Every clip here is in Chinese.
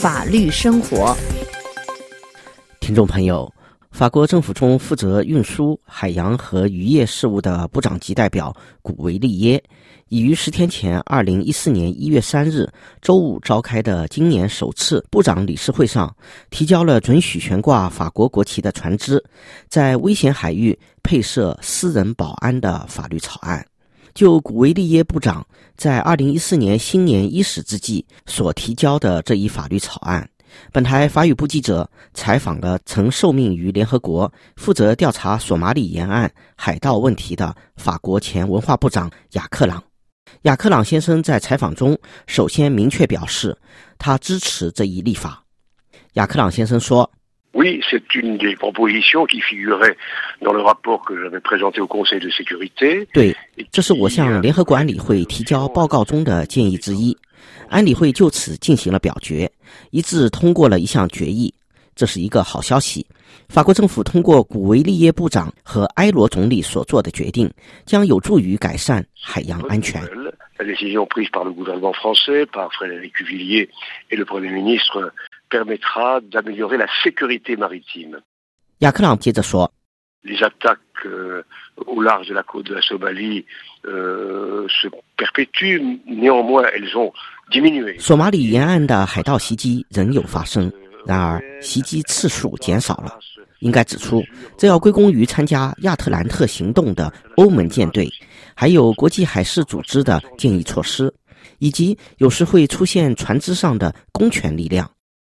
法律生活，听众朋友，法国政府中负责运输、海洋和渔业事务的部长级代表古维利耶，已于十天前，二零一四年一月三日周五召开的今年首次部长理事会上，提交了准许悬挂法国国旗的船只在危险海域配设私人保安的法律草案。就古维利耶部长在二零一四年新年伊始之际所提交的这一法律草案，本台法语部记者采访了曾受命于联合国负责调查索马里沿岸海盗问题的法国前文化部长雅克朗。雅克朗先生在采访中首先明确表示，他支持这一立法。雅克朗先生说。Oui, c'est une des propositions qui figurait dans le rapport que j'avais présenté au Conseil de sécurité. 对，这是我向联合国安理会提交报告中的建议之一。安理会就此进行了表决，一致通过了一项决议，这是一个好消息。法国政府通过古维利耶部长和埃罗总理所做的决定，将有助于改善海洋安全。La décision prise par le gouvernement français, par Frédéric Cuvillier et le Premier ministre permettra d'améliorer la sécurité maritime. Les attaques euh, au large de la côte de la Somalie euh, se perpétuent, néanmoins elles ont diminué. 索马里沿岸的海盗袭击仍有发生，然而袭击次数减少了。应该指出，这要归功于参加亚特兰特行动的欧盟舰队，还有国际海事组织的建议措施，以及有时会出现船只上的公权力量。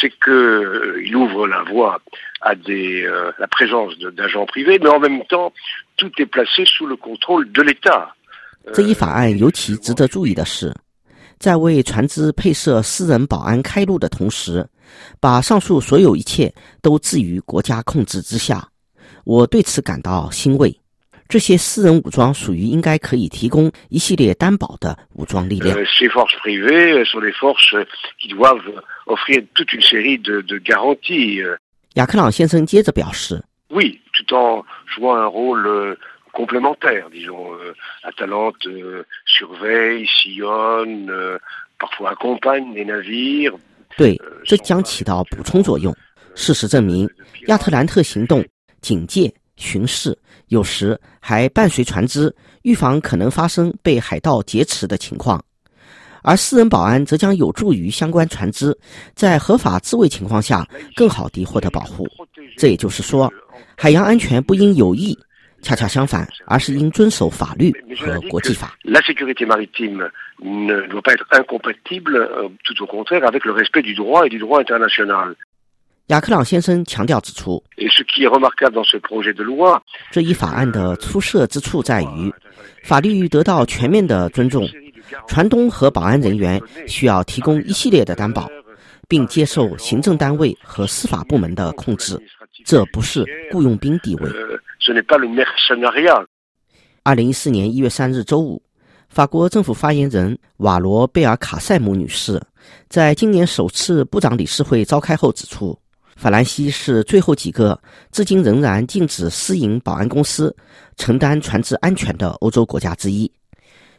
c'est que il ouvre la voie. à des, euh, la présence d'agents privés, mais en même temps, tout est placé sous le contrôle de l'État. 这一法案尤其值得注意的是，在为船只配设私人保安开路的同时，把上述所有一切都置于国家控制之下。我对此感到欣慰。这些私人武装属于应该可以提供一系列担保的武装力量。Garanties. 雅克朗先生接着表示。对，这将起到补充作用。事实证明，亚特兰特行动警戒、巡视，有时还伴随船只，预防可能发生被海盗劫持的情况。而私人保安则将有助于相关船只在合法自卫情况下更好地获得保护。这也就是说，海洋安全不应有意，恰恰相反，而是应遵守法律和国际法。雅克朗先生强调指出这一法案的出色之处在于，法律得到全面的尊重。船东和保安人员需要提供一系列的担保，并接受行政单位和司法部门的控制。这不是雇佣兵地位。二零一四年一月三日周五，法国政府发言人瓦罗贝尔卡塞姆女士在今年首次部长理事会召开后指出，法兰西是最后几个至今仍然禁止私营保安公司承担船只安全的欧洲国家之一。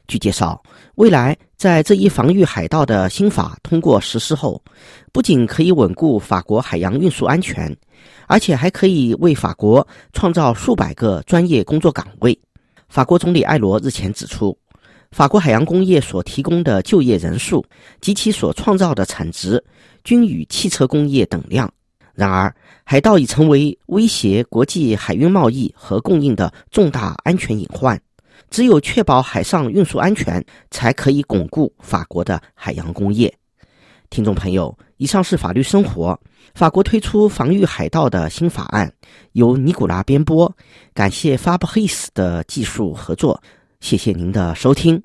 据介绍，未来在这一防御海盗的新法通过实施后，不仅可以稳固法国海洋运输安全，而且还可以为法国创造数百个专业工作岗位。法国总理埃罗日前指出，法国海洋工业所提供的就业人数及其所创造的产值均与汽车工业等量。然而，海盗已成为威胁国际海运贸易和供应的重大安全隐患。只有确保海上运输安全，才可以巩固法国的海洋工业。听众朋友，以上是法律生活。法国推出防御海盗的新法案，由尼古拉编播。感谢 Fabrice 的技术合作，谢谢您的收听。